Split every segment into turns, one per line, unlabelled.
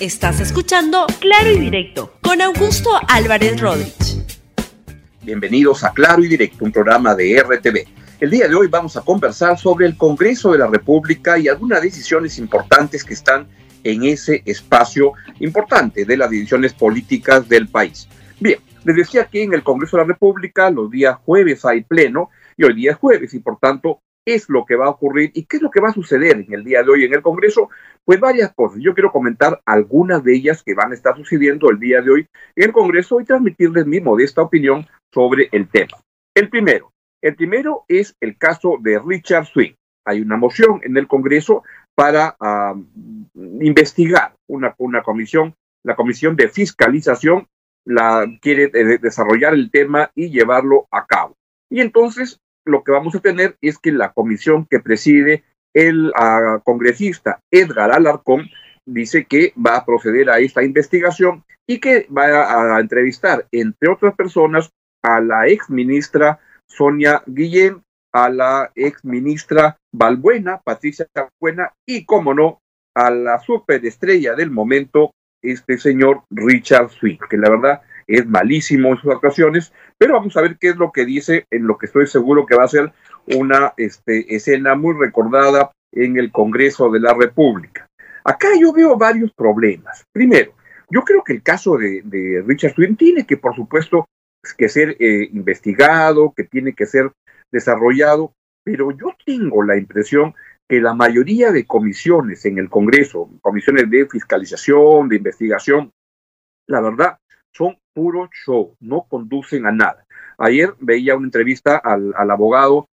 Estás escuchando Claro y Directo con Augusto Álvarez Rodríguez.
Bienvenidos a Claro y Directo, un programa de RTV. El día de hoy vamos a conversar sobre el Congreso de la República y algunas decisiones importantes que están en ese espacio importante de las decisiones políticas del país. Bien, les decía que en el Congreso de la República los días jueves hay pleno y hoy día es jueves y por tanto es lo que va a ocurrir y qué es lo que va a suceder en el día de hoy en el Congreso? Pues varias cosas. Yo quiero comentar algunas de ellas que van a estar sucediendo el día de hoy en el Congreso y transmitirles mi modesta opinión sobre el tema. El primero, el primero es el caso de Richard Swing. Hay una moción en el Congreso para ah, investigar una, una comisión, la comisión de fiscalización la quiere eh, desarrollar el tema y llevarlo a cabo. Y entonces lo que vamos a tener es que la comisión que preside el ah, congresista Edgar Alarcón dice que va a proceder a esta investigación y que va a, entrevistar, entre otras personas, a la ex ministra Sonia Guillén, a la ex ministra Balbuena, Patricia Balbuena, y, como no, a la superestrella del momento, este señor Richard Swift, que la verdad es malísimo en sus actuaciones, pero vamos a ver qué es lo que dice en lo que estoy seguro que va a ser una este, escena muy recordada en el Congreso de la República. Acá yo veo varios problemas. Primero, yo creo que el caso de, Richard Swin tiene que, por supuesto, que ser eh, investigado, que tiene que ser desarrollado, pero yo tengo la impresión que la mayoría de comisiones en el Congreso, comisiones de fiscalización, de investigación, la verdad, son puro show, no conducen a nada. Ayer veía una entrevista al, abogado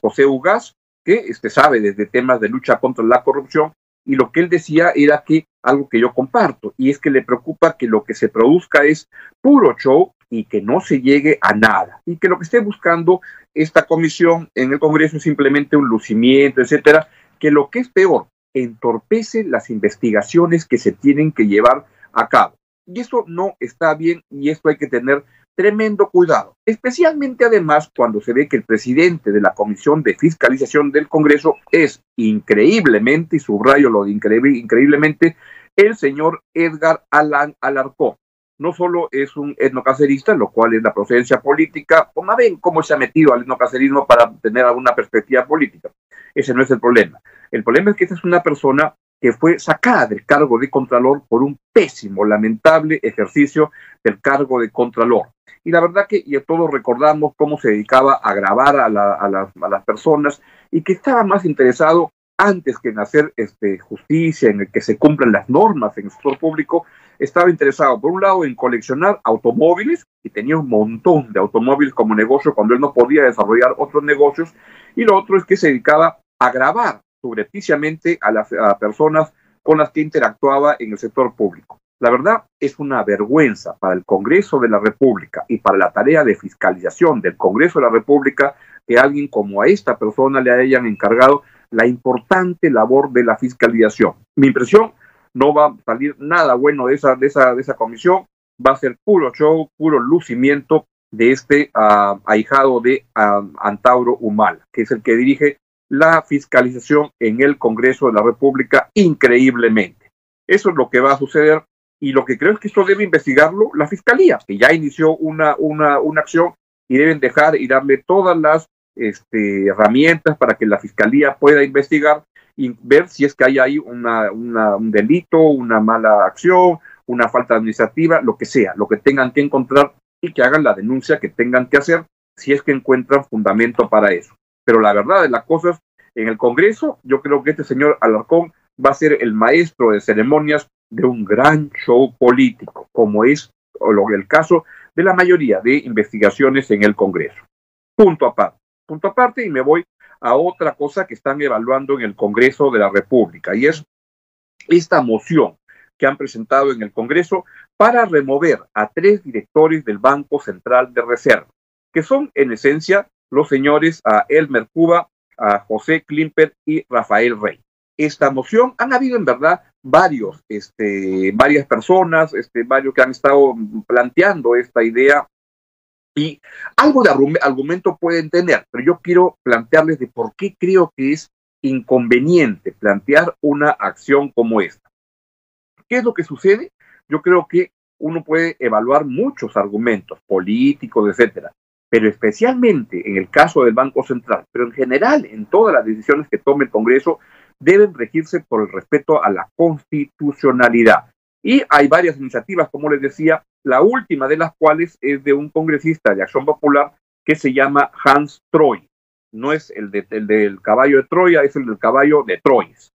José Ugas, que este, sabe desde temas de lucha contra la corrupción, y lo que él decía era que algo que yo comparto, y es que le preocupa que lo que se produzca es puro show y que no se llegue a nada, y que lo que esté buscando esta comisión en el Congreso es simplemente un lucimiento, etcétera, que lo que es peor, entorpece las investigaciones que se tienen que llevar a cabo. Y eso no está bien y esto hay que tener tremendo cuidado, especialmente además cuando se ve que el presidente de la Comisión de Fiscalización del Congreso es increíblemente, y subrayo lo de increíblemente, el señor Edgar Alan Alarcón. No solo es un etnocacerista, lo cual es la procedencia política, o más bien cómo se ha metido al etnocacerismo para tener alguna perspectiva política. Ese no es el problema. El problema es que esta es una persona que fue sacada del cargo de Contralor por un pésimo, lamentable ejercicio del cargo de Contralor. Y la verdad que ya todos recordamos cómo se dedicaba a grabar a, las, personas y que estaba más interesado antes que en hacer este, justicia, en el que se cumplan las normas en el sector público, estaba interesado, por un lado, en coleccionar automóviles, y tenía un montón de automóviles como negocio cuando él no podía desarrollar otros negocios, y lo otro es que se dedicaba a grabar subrepticiamente a las personas con las que interactuaba en el sector público. La verdad es una vergüenza para el Congreso de la República y para la tarea de fiscalización del Congreso de la República que alguien como a esta persona le hayan encargado la importante labor de la fiscalización. Mi impresión, no va a salir nada bueno de esa, de esa, de esa comisión, va a ser puro show, puro lucimiento de este uh, ahijado de uh, Antauro Humala, que es el que dirige la fiscalización en el Congreso de la República increíblemente. Eso es lo que va a suceder y lo que creo es que esto debe investigarlo la Fiscalía, que ya inició una, una, una acción y deben dejar y darle todas las este, herramientas para que la Fiscalía pueda investigar y ver si es que hay ahí una, un delito, una mala acción, una falta administrativa, lo que sea, lo que tengan que encontrar y que hagan la denuncia que tengan que hacer si es que encuentran fundamento para eso. Pero la verdad de las cosas, en el Congreso, yo creo que este señor Alarcón va a ser el maestro de ceremonias de un gran show político, como es el caso de la mayoría de investigaciones en el Congreso. Punto aparte. Punto aparte y me voy a otra cosa que están evaluando en el Congreso de la República y es esta moción que han presentado en el Congreso para remover a tres directores del Banco Central de Reserva, que son en esencia los señores a Elmer Cuba, a José Klimper y Rafael Rey. Esta moción han habido en verdad varios, este, varias personas, este, varios que han estado planteando esta idea y algo de argumento pueden tener, pero yo quiero plantearles de por qué creo que es inconveniente plantear una acción como esta. ¿Qué es lo que sucede? Yo creo que uno puede evaluar muchos argumentos políticos, etcétera, pero especialmente en el caso del Banco Central, pero en general en todas las decisiones que tome el Congreso, deben regirse por el respeto a la constitucionalidad. Y hay varias iniciativas, como les decía, la última de las cuales es de un congresista de Acción Popular que se llama Hans Troy. No es el, del caballo de Troya, es el del caballo de Troyes,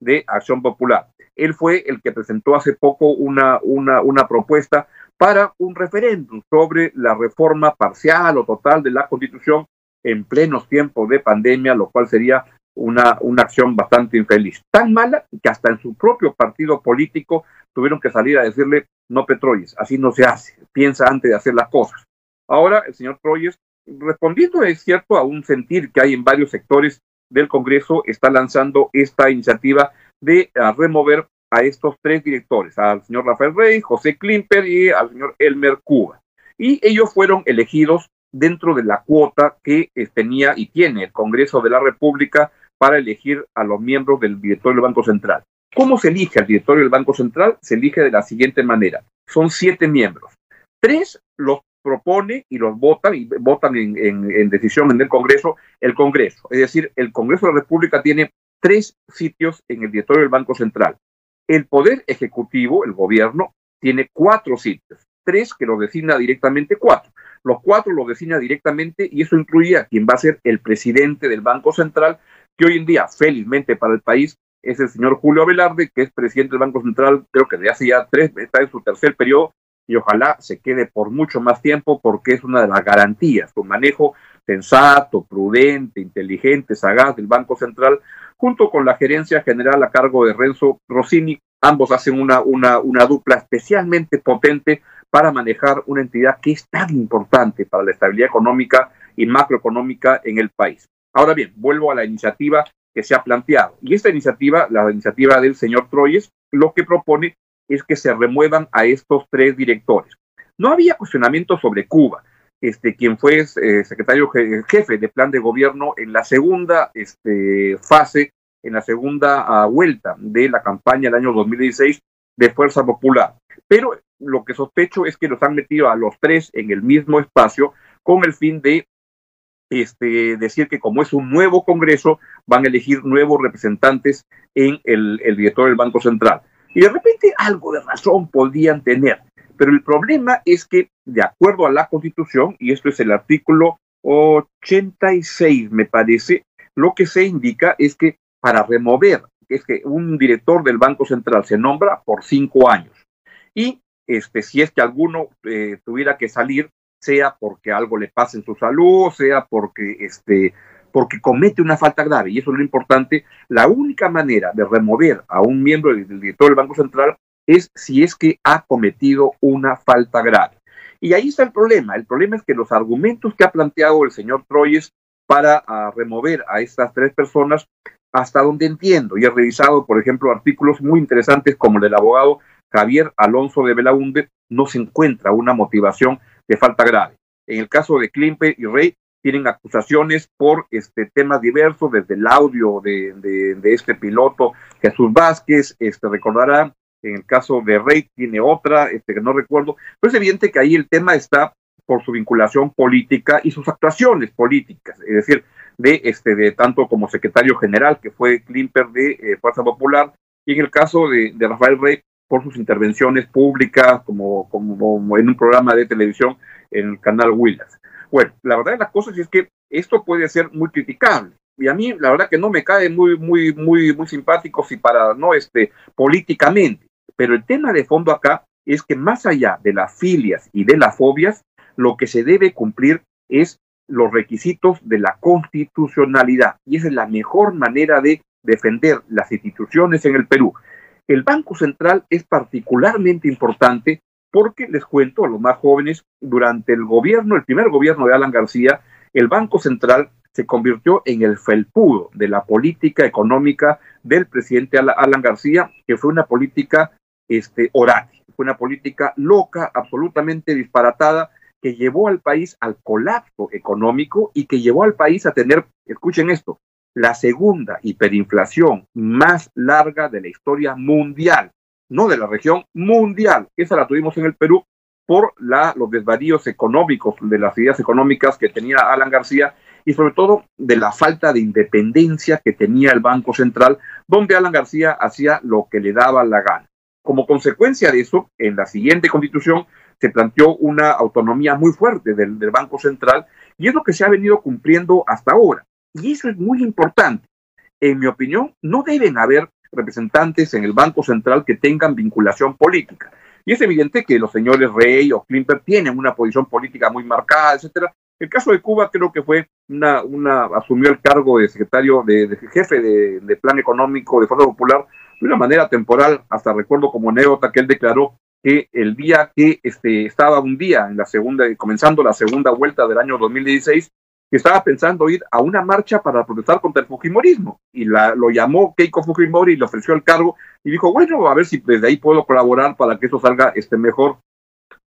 de Acción Popular. Él fue el que presentó hace poco una, una, una propuesta para un referéndum sobre la reforma parcial o total de la Constitución en plenos tiempos de pandemia, lo cual sería una, una acción bastante infeliz. Tan mala que hasta en su propio partido político tuvieron que salir a decirle, no Petroyes, así no se hace, piensa antes de hacer las cosas. Ahora el señor Troyes, respondiendo es cierto a un sentir que hay en varios sectores del Congreso, está lanzando esta iniciativa de remover a estos tres directores, al señor Rafael Rey, José Klimper y al señor Elmer Cuba. Y ellos fueron elegidos dentro de la cuota que eh, tenía y tiene el Congreso de la República para elegir a los miembros del directorio del Banco Central. ¿Cómo se elige al directorio del Banco Central? Se elige de la siguiente manera. Son siete miembros. Tres los propone y los votan y votan en, en decisión en el Congreso el Congreso. Es decir, el Congreso de la República tiene tres sitios en el directorio del Banco Central. El Poder Ejecutivo, el gobierno, tiene cuatro sitios, tres que lo designa directamente cuatro. Los cuatro lo designa directamente y eso incluye a quien va a ser el presidente del Banco Central, que hoy en día, felizmente para el país, es el señor Julio Velarde, que es presidente del Banco Central, creo que de hace ya tres, está en su tercer periodo, y ojalá se quede por mucho más tiempo porque es una de las garantías, un manejo sensato, prudente, inteligente, sagaz del Banco Central junto con la gerencia general a cargo de Renzo Rossini. Ambos hacen una, una, una dupla especialmente potente para manejar una entidad que es tan importante para la estabilidad económica y macroeconómica en el país. Ahora bien, vuelvo a la iniciativa que se ha planteado. Y esta iniciativa, la iniciativa del señor Troyes, lo que propone es que se remuevan a estos tres directores. No había cuestionamiento sobre Cuba este, quien fue eh, secretario jefe de plan de gobierno en la segunda este, fase, en la segunda ah, vuelta de la campaña del año 2016 de Fuerza Popular. Pero lo que sospecho es que los han metido a los tres en el mismo espacio con el fin de este, decir que como es un nuevo Congreso, van a elegir nuevos representantes en el, el director del Banco Central. Y de repente algo de razón podrían tener. Pero el problema es que, de acuerdo a la Constitución, y esto es el artículo 86, me parece, lo que se indica es que para remover, es que un director del Banco Central se nombra por cinco años. Y este, si es que alguno eh, tuviera que salir, sea porque algo le pase en su salud, sea porque, este, porque comete una falta grave, y eso es lo importante, la única manera de remover a un miembro del director del Banco Central es si es que ha cometido una falta grave. Y ahí está el problema. El problema es que los argumentos que ha planteado el señor Troyes para ah, remover a estas tres personas, hasta donde entiendo, y he revisado, por ejemplo, artículos muy interesantes como el del abogado Javier Alonso de Belaunde, no se encuentra una motivación de falta grave. En el caso de Klimper y Rey, tienen acusaciones por este, temas diversos, desde el audio de, de, este piloto Jesús Vázquez, este, recordarán en el caso de Rey tiene otra, este, que no recuerdo, pero es evidente que ahí el tema está por su vinculación política y sus actuaciones políticas, es decir, de este de tanto como secretario general que fue Klimper de eh, Fuerza Popular y en el caso de, Rafael Rey por sus intervenciones públicas como, como, en un programa de televisión en el canal Willas. Bueno, la verdad de las cosas es que esto puede ser muy criticable y a mí la verdad que no me cae muy muy muy muy simpático si para no este políticamente pero el tema de fondo acá es que más allá de las filias y de las fobias, lo que se debe cumplir es los requisitos de la constitucionalidad. Y esa es la mejor manera de defender las instituciones en el Perú. El Banco Central es particularmente importante porque, les cuento a los más jóvenes, durante el gobierno, el primer gobierno de Alan García, el Banco Central se convirtió en el felpudo de la política económica del presidente Alan García, que fue una política este, Fue una política loca, absolutamente disparatada, que llevó al país al colapso económico y que llevó al país a tener, escuchen esto, la segunda hiperinflación más larga de la historia mundial. no de la región, mundial. Esa la tuvimos en el Perú por la, los desvaríos económicos, de las ideas económicas que tenía Alan García y sobre todo de la falta de independencia que tenía el Banco Central, donde Alan García hacía lo que le daba la gana. Como consecuencia de eso, en la siguiente constitución se planteó una autonomía muy fuerte del, Banco Central y es lo que se ha venido cumpliendo hasta ahora. Y eso es muy importante. En mi opinión, no deben haber representantes en el Banco Central que tengan vinculación política. Y es evidente que los señores Rey o Klimper tienen una posición política muy marcada, etcétera. El caso de Cuba creo que fue una, una asumió el cargo de secretario, de, jefe de, plan económico de Fuerza Popular de una manera temporal, hasta recuerdo como anécdota que él declaró que el día que este, estaba un día en la segunda, comenzando la segunda vuelta del año 2016, que estaba pensando ir a una marcha para protestar contra el Fujimorismo. Y la, lo llamó Keiko Fujimori y le ofreció el cargo y dijo, bueno, a ver si desde ahí puedo colaborar para que eso salga este, mejor.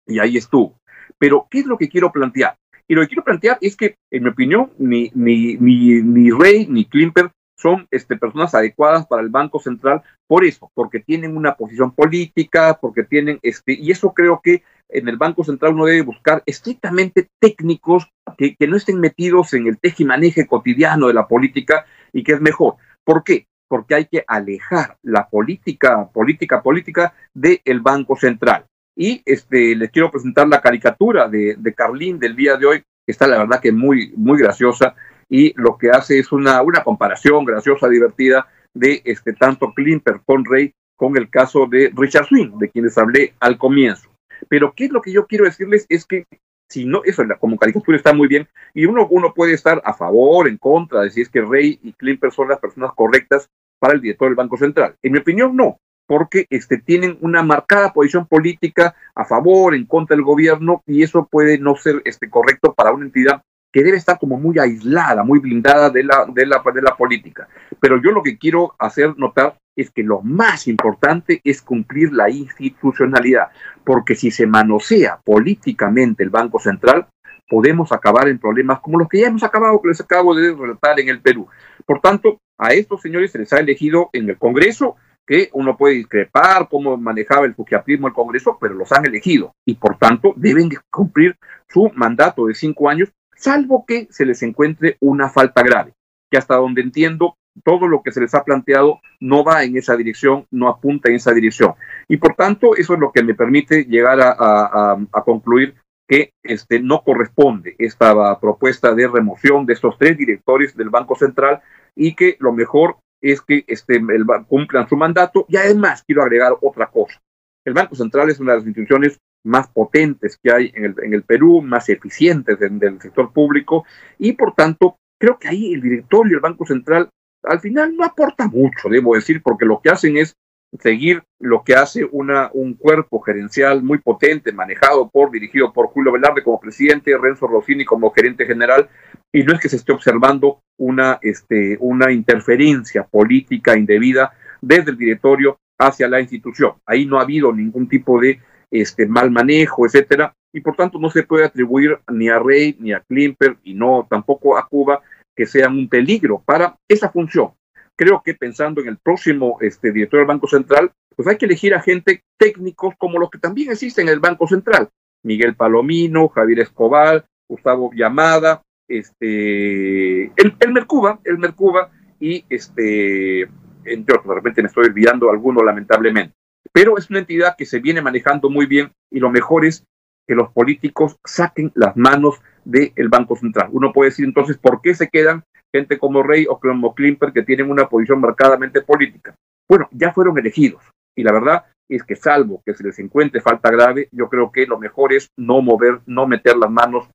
Y ahí estuvo. Pero, ¿qué es lo que quiero plantear? Y lo que quiero plantear es que, en mi opinión, ni, ni, ni, ni Rey ni Klimper son este, personas adecuadas para el Banco Central por eso, porque tienen una posición política, porque tienen, este, y eso creo que en el Banco Central uno debe buscar estrictamente técnicos que, que no estén metidos en el tejimaneje cotidiano de la política y que es mejor. ¿Por qué? Porque hay que alejar la política, política, política del Banco Central. Y este, les quiero presentar la caricatura de, de Carlín del día de hoy, que está la verdad que muy, muy graciosa, y lo que hace es una, una comparación graciosa, divertida, de este, tanto Klimper con Rey con el caso de Richard Swing, de quienes hablé al comienzo. Pero ¿qué es lo que yo quiero decirles? Es que si no, eso como caricatura está muy bien, y uno, uno puede estar a favor, en contra, de si es que Rey y Klimper son las personas correctas para el director del Banco Central. En mi opinión, no, porque este, tienen una marcada posición política a favor, en contra del gobierno, y eso puede no ser este, correcto para una entidad que debe estar como muy aislada, muy blindada de la, de la, de la política. Pero yo lo que quiero hacer notar es que lo más importante es cumplir la institucionalidad, porque si se manosea políticamente el Banco Central, podemos acabar en problemas como los que ya hemos acabado, que les acabo de relatar en el Perú. Por tanto, a estos señores se les ha elegido en el Congreso, que uno puede discrepar cómo manejaba el fujiapismo el Congreso, pero los han elegido y por tanto deben cumplir su mandato de cinco años salvo que se les encuentre una falta grave, que hasta donde entiendo todo lo que se les ha planteado no va en esa dirección, no apunta en esa dirección. Y por tanto, eso es lo que me permite llegar a, concluir que este, no corresponde esta propuesta de remoción de estos tres directores del Banco Central y que lo mejor es que este, cumplan su mandato. Y además quiero agregar otra cosa. El Banco Central es una de las instituciones más potentes que hay en el, en el Perú, más eficientes del sector público, y por tanto, creo que ahí el directorio y el Banco Central al final no aporta mucho, debo decir, porque lo que hacen es seguir lo que hace una, un cuerpo gerencial muy potente, manejado por, dirigido por Julio Velarde como presidente, Renzo Rossini como gerente general, y no es que se esté observando una, este, una interferencia política indebida desde el directorio hacia la institución. Ahí no ha habido ningún tipo de este, mal manejo, etcétera, y por tanto no se puede atribuir ni a Rey ni a Klimper y no tampoco a Cuba que sean un peligro para esa función. Creo que pensando en el próximo este, director del Banco Central, pues hay que elegir a gente técnicos como los que también existen en el Banco Central. Miguel Palomino, Javier Escobar, Gustavo Llamada, este, el, el Mercuba, el Mercuba y este, entre otros, de repente me estoy olvidando alguno lamentablemente pero es una entidad que se viene manejando muy bien y lo mejor es que los políticos saquen las manos del Banco Central. Uno puede decir entonces, ¿por qué se quedan gente como Rey o como Klimper que tienen una posición marcadamente política? Bueno, ya fueron elegidos y la verdad es que salvo que se les encuentre falta grave, yo creo que lo mejor es no mover, no meter las manos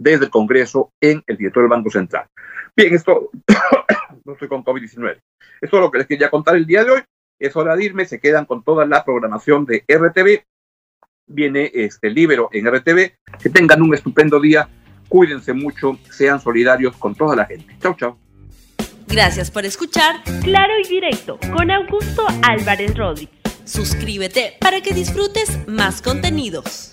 desde el Congreso en el director del Banco Central. Bien, esto, no estoy con COVID-19. Esto es lo que les quería contar el día de hoy es hora de irme, se quedan con toda la programación de RTV. Viene este Libero en RTV. Que tengan un estupendo día, cuídense mucho, sean solidarios con toda la gente. Chau, chau.
Gracias por escuchar Claro y Directo con Augusto Álvarez Rodríguez. Suscríbete para que disfrutes más contenidos.